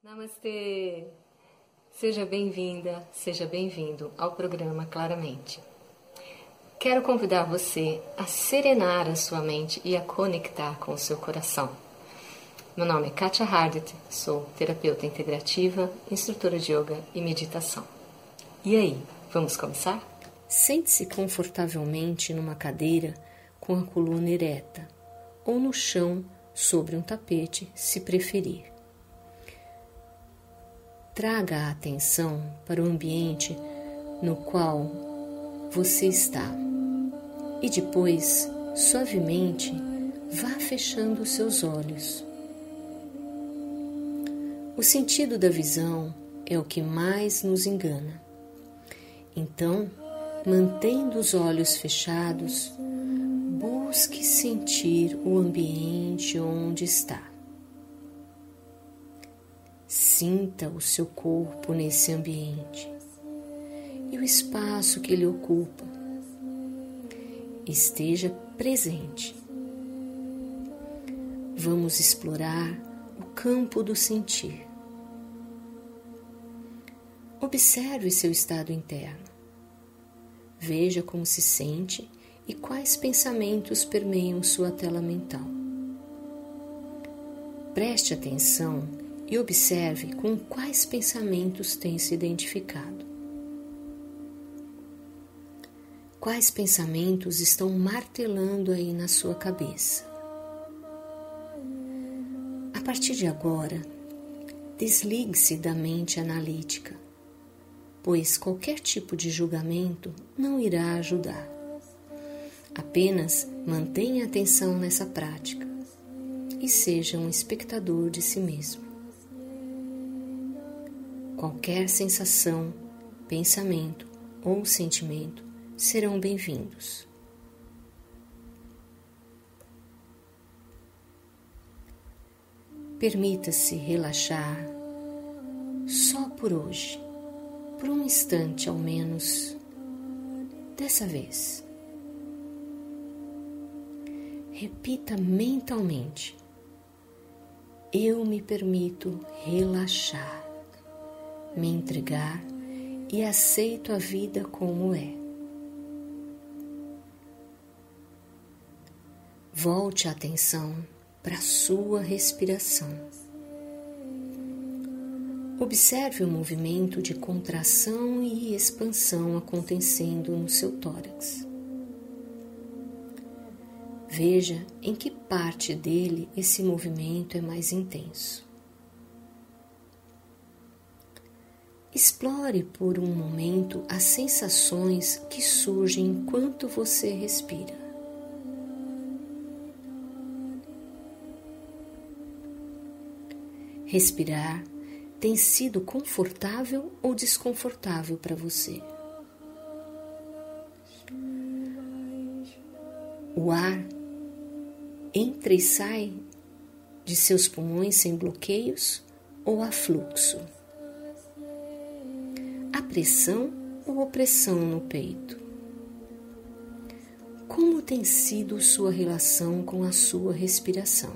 Namastê! Seja bem-vinda, seja bem-vindo ao programa Claramente. Quero convidar você a serenar a sua mente e a conectar com o seu coração. Meu nome é Katia Hardet, sou terapeuta integrativa, instrutora de yoga e meditação. E aí, vamos começar? Sente-se confortavelmente numa cadeira com a coluna ereta ou no chão sobre um tapete, se preferir. Traga a atenção para o ambiente no qual você está e depois, suavemente, vá fechando os seus olhos. O sentido da visão é o que mais nos engana. Então, mantendo os olhos fechados, busque sentir o ambiente onde está. Sinta o seu corpo nesse ambiente e o espaço que ele ocupa. Esteja presente. Vamos explorar o campo do sentir. Observe seu estado interno. Veja como se sente e quais pensamentos permeiam sua tela mental. Preste atenção e observe com quais pensamentos tem se identificado. Quais pensamentos estão martelando aí na sua cabeça? A partir de agora, desligue-se da mente analítica, pois qualquer tipo de julgamento não irá ajudar. Apenas mantenha atenção nessa prática e seja um espectador de si mesmo. Qualquer sensação, pensamento ou sentimento serão bem-vindos. Permita-se relaxar só por hoje, por um instante ao menos, dessa vez. Repita mentalmente: Eu me permito relaxar, me entregar e aceito a vida como é. Volte a atenção para a sua respiração. Observe o movimento de contração e expansão acontecendo no seu tórax. Veja em que parte dele esse movimento é mais intenso. Explore por um momento as sensações que surgem enquanto você respira. Respirar tem sido confortável ou desconfortável para você? O ar entra e sai de seus pulmões sem bloqueios ou há fluxo? Pressão ou opressão no peito? Como tem sido sua relação com a sua respiração?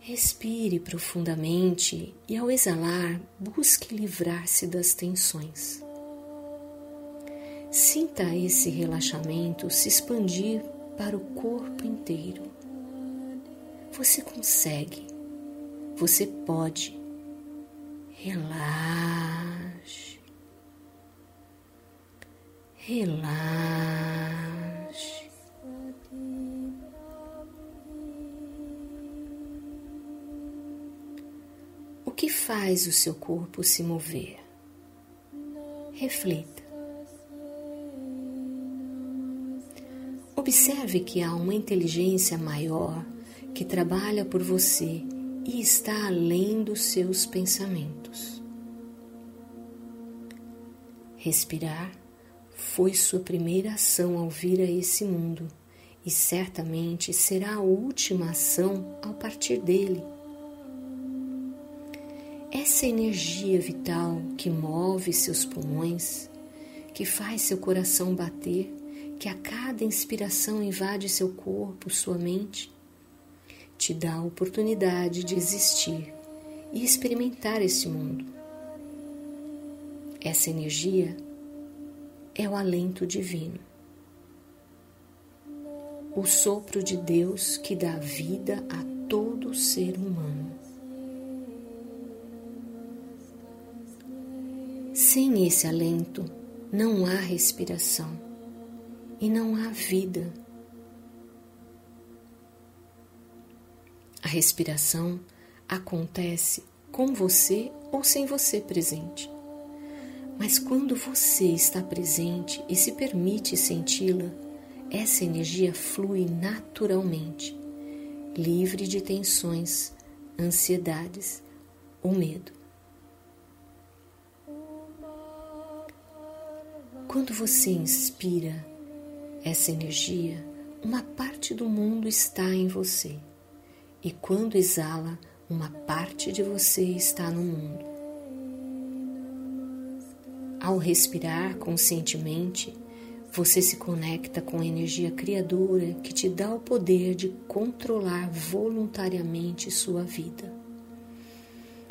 Respire profundamente e, ao exalar, busque livrar-se das tensões. Sinta esse relaxamento se expandir para o corpo inteiro. Você consegue, você pode. Relaxe, relaxe. O que faz o seu corpo se mover? Reflita. Observe que há uma inteligência maior que trabalha por você e está além dos seus pensamentos. Respirar foi sua primeira ação ao vir a esse mundo e certamente será a última ação ao partir dele. Essa energia vital que move seus pulmões, que faz seu coração bater, que a cada inspiração invade seu corpo, sua mente, te dá a oportunidade de existir e experimentar este mundo. Essa energia é o alento divino, o sopro de Deus que dá vida a todo ser humano. Sem esse alento, não há respiração e não há vida. A respiração acontece com você ou sem você presente. Mas quando você está presente e se permite senti-la, essa energia flui naturalmente, livre de tensões, ansiedades ou medo. Quando você inspira essa energia, uma parte do mundo está em você, e quando exala, uma parte de você está no mundo. Ao respirar conscientemente, você se conecta com a energia criadora que te dá o poder de controlar voluntariamente sua vida,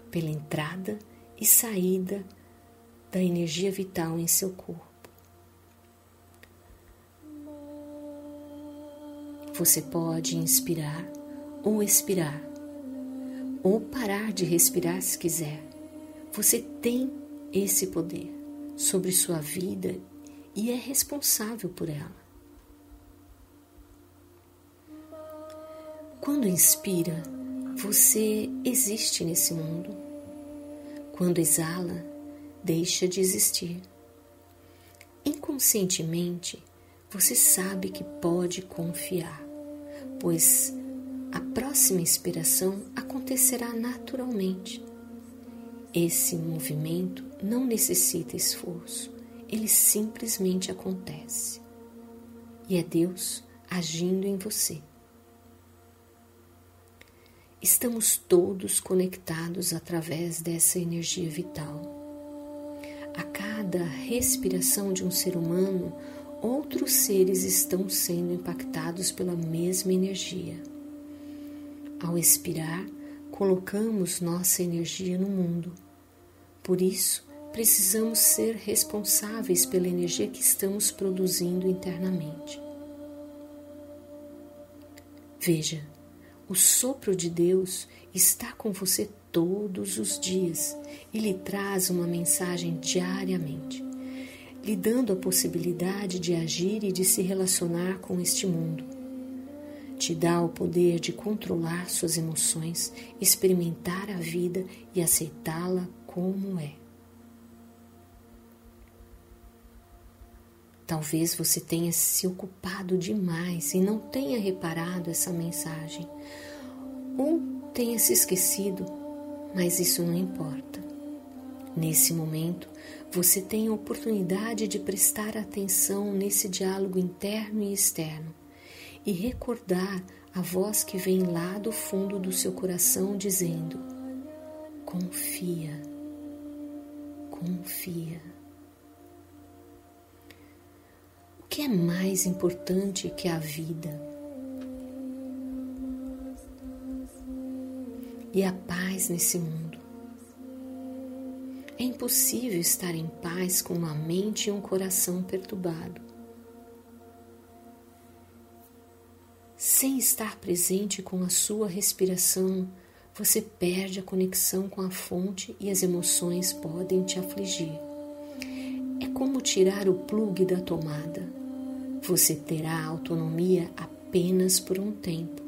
pela entrada e saída da energia vital em seu corpo. Você pode inspirar ou expirar, ou parar de respirar se quiser. Você tem esse poder sobre sua vida e é responsável por ela. Quando inspira, você existe nesse mundo. Quando exala, deixa de existir. Inconscientemente, você sabe que pode confiar, pois a próxima inspiração acontecerá naturalmente. Esse movimento não necessita esforço, ele simplesmente acontece. E é Deus agindo em você. Estamos todos conectados através dessa energia vital. A cada respiração de um ser humano, outros seres estão sendo impactados pela mesma energia. Ao expirar, colocamos nossa energia no mundo. Por isso, precisamos ser responsáveis pela energia que estamos produzindo internamente. Veja, o sopro de Deus está com você todos os dias e lhe traz uma mensagem diariamente lhe dando a possibilidade de agir e de se relacionar com este mundo. Te dá o poder de controlar suas emoções, experimentar a vida e aceitá-la como é. Talvez você tenha se ocupado demais e não tenha reparado essa mensagem, ou tenha se esquecido, mas isso não importa. Nesse momento, você tem a oportunidade de prestar atenção nesse diálogo interno e externo e recordar a voz que vem lá do fundo do seu coração dizendo: confia, confia. O que é mais importante que a vida? E a paz nesse mundo. É impossível estar em paz com uma mente e um coração perturbado. Sem estar presente com a sua respiração, você perde a conexão com a fonte e as emoções podem te afligir. É como tirar o plugue da tomada. Você terá autonomia apenas por um tempo.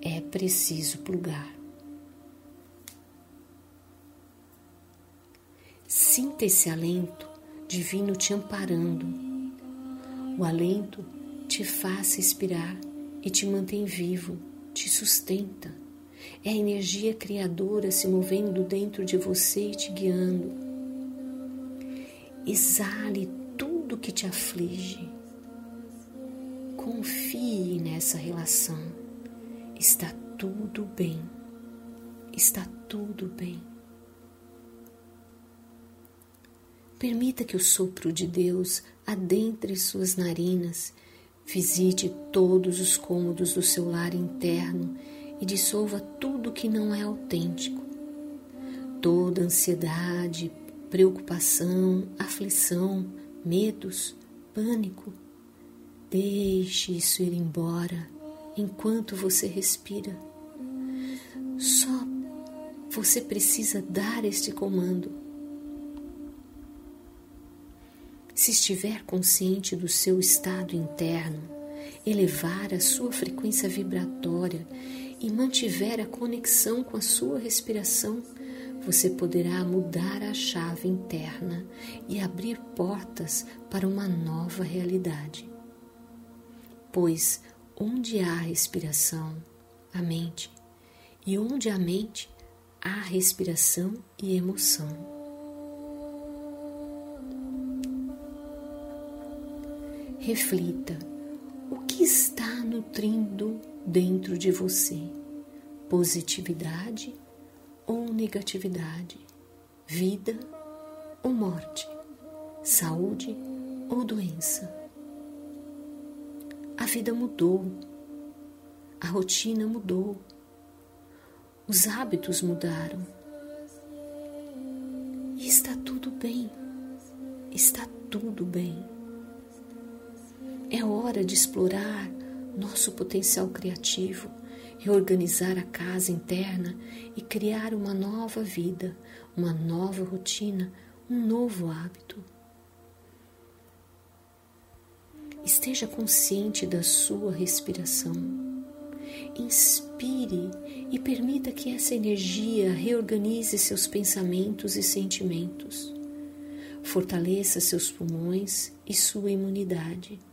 É preciso plugar. Sinta esse alento divino te amparando. O alento te faz respirar e te mantém vivo, te sustenta. É a energia criadora se movendo dentro de você e te guiando. Exale tudo que te aflige. Confie nessa relação. Está tudo bem. Está tudo bem. Permita que o sopro de Deus adentre suas narinas, visite todos os cômodos do seu lar interno e dissolva tudo que não é autêntico. Toda ansiedade, preocupação, aflição, medos, pânico. Deixe isso ir embora enquanto você respira. Só você precisa dar este comando. Se estiver consciente do seu estado interno, elevar a sua frequência vibratória e mantiver a conexão com a sua respiração, você poderá mudar a chave interna e abrir portas para uma nova realidade. Pois onde há respiração, a mente, e onde há mente, há respiração e emoção. Reflita o que está nutrindo dentro de você: positividade ou negatividade, vida ou morte, saúde ou doença. A vida mudou, a rotina mudou, os hábitos mudaram. E está tudo bem, está tudo bem. É hora de explorar nosso potencial criativo, reorganizar a casa interna e criar uma nova vida, uma nova rotina, um novo hábito. Esteja consciente da sua respiração. Inspire e permita que essa energia reorganize seus pensamentos e sentimentos. Fortaleça seus pulmões e sua imunidade.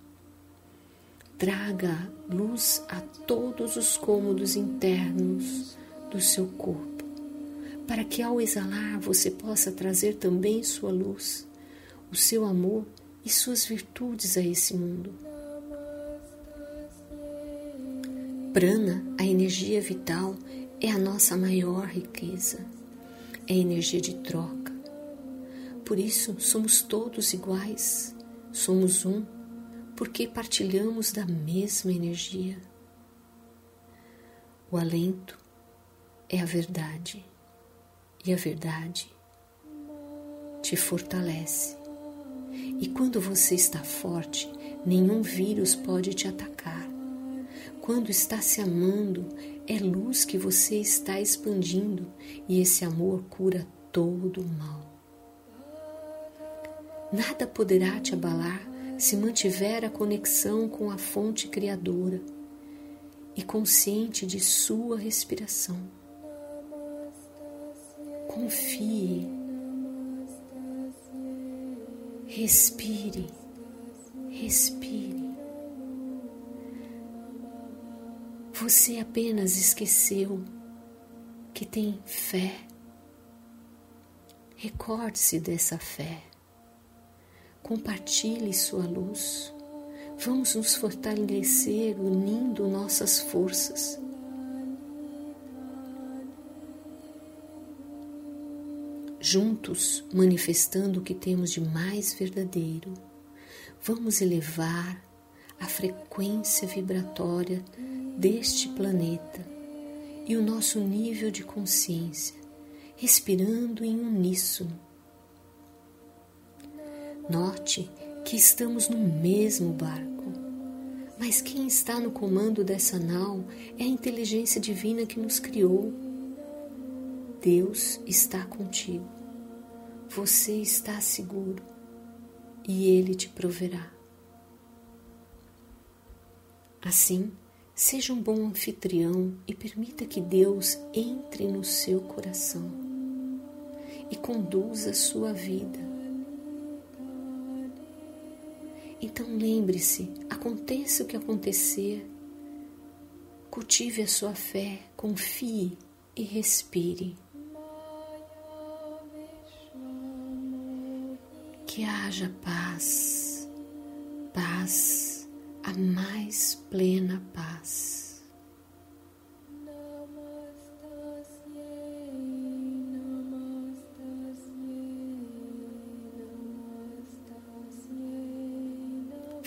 Traga luz a todos os cômodos internos do seu corpo, para que ao exalar você possa trazer também sua luz, o seu amor e suas virtudes a esse mundo. Prana, a energia vital, é a nossa maior riqueza, é energia de troca. Por isso, somos todos iguais, somos um porque partilhamos da mesma energia. O alento é a verdade e a verdade te fortalece. E quando você está forte, nenhum vírus pode te atacar. Quando está se amando, é luz que você está expandindo e esse amor cura todo o mal. Nada poderá te abalar se mantiver a conexão com a fonte criadora e consciente de sua respiração. Confie, respire, respire. Você apenas esqueceu que tem fé. Recorde-se dessa fé. Compartilhe sua luz. Vamos nos fortalecer unindo nossas forças. Juntos, manifestando o que temos de mais verdadeiro, vamos elevar a frequência vibratória deste planeta e o nosso nível de consciência, respirando em uníssono Note que estamos no mesmo barco, mas quem está no comando dessa nau é a inteligência divina que nos criou. Deus está contigo, você está seguro e Ele te proverá. Assim, seja um bom anfitrião e permita que Deus entre no seu coração e conduza a sua vida Então lembre-se, aconteça o que acontecer, cultive a sua fé, confie e respire. Que haja paz, paz, a mais plena paz.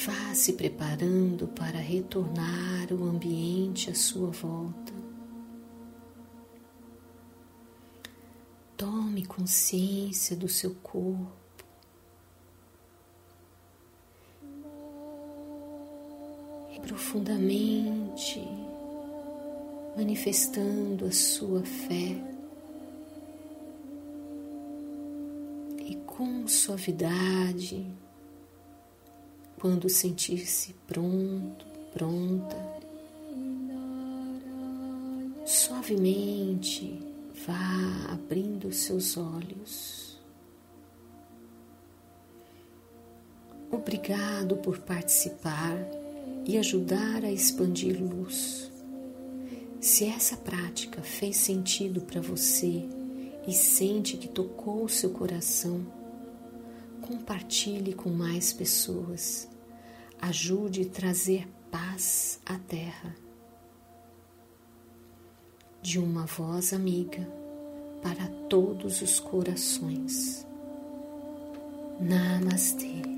vá se preparando para retornar o ambiente à sua volta. Tome consciência do seu corpo. profundamente, manifestando a sua fé e com suavidade quando sentir-se pronto, pronta, suavemente vá abrindo seus olhos. Obrigado por participar e ajudar a expandir luz. Se essa prática fez sentido para você e sente que tocou seu coração, compartilhe com mais pessoas ajude a trazer paz à terra. De uma voz amiga para todos os corações. Namastê.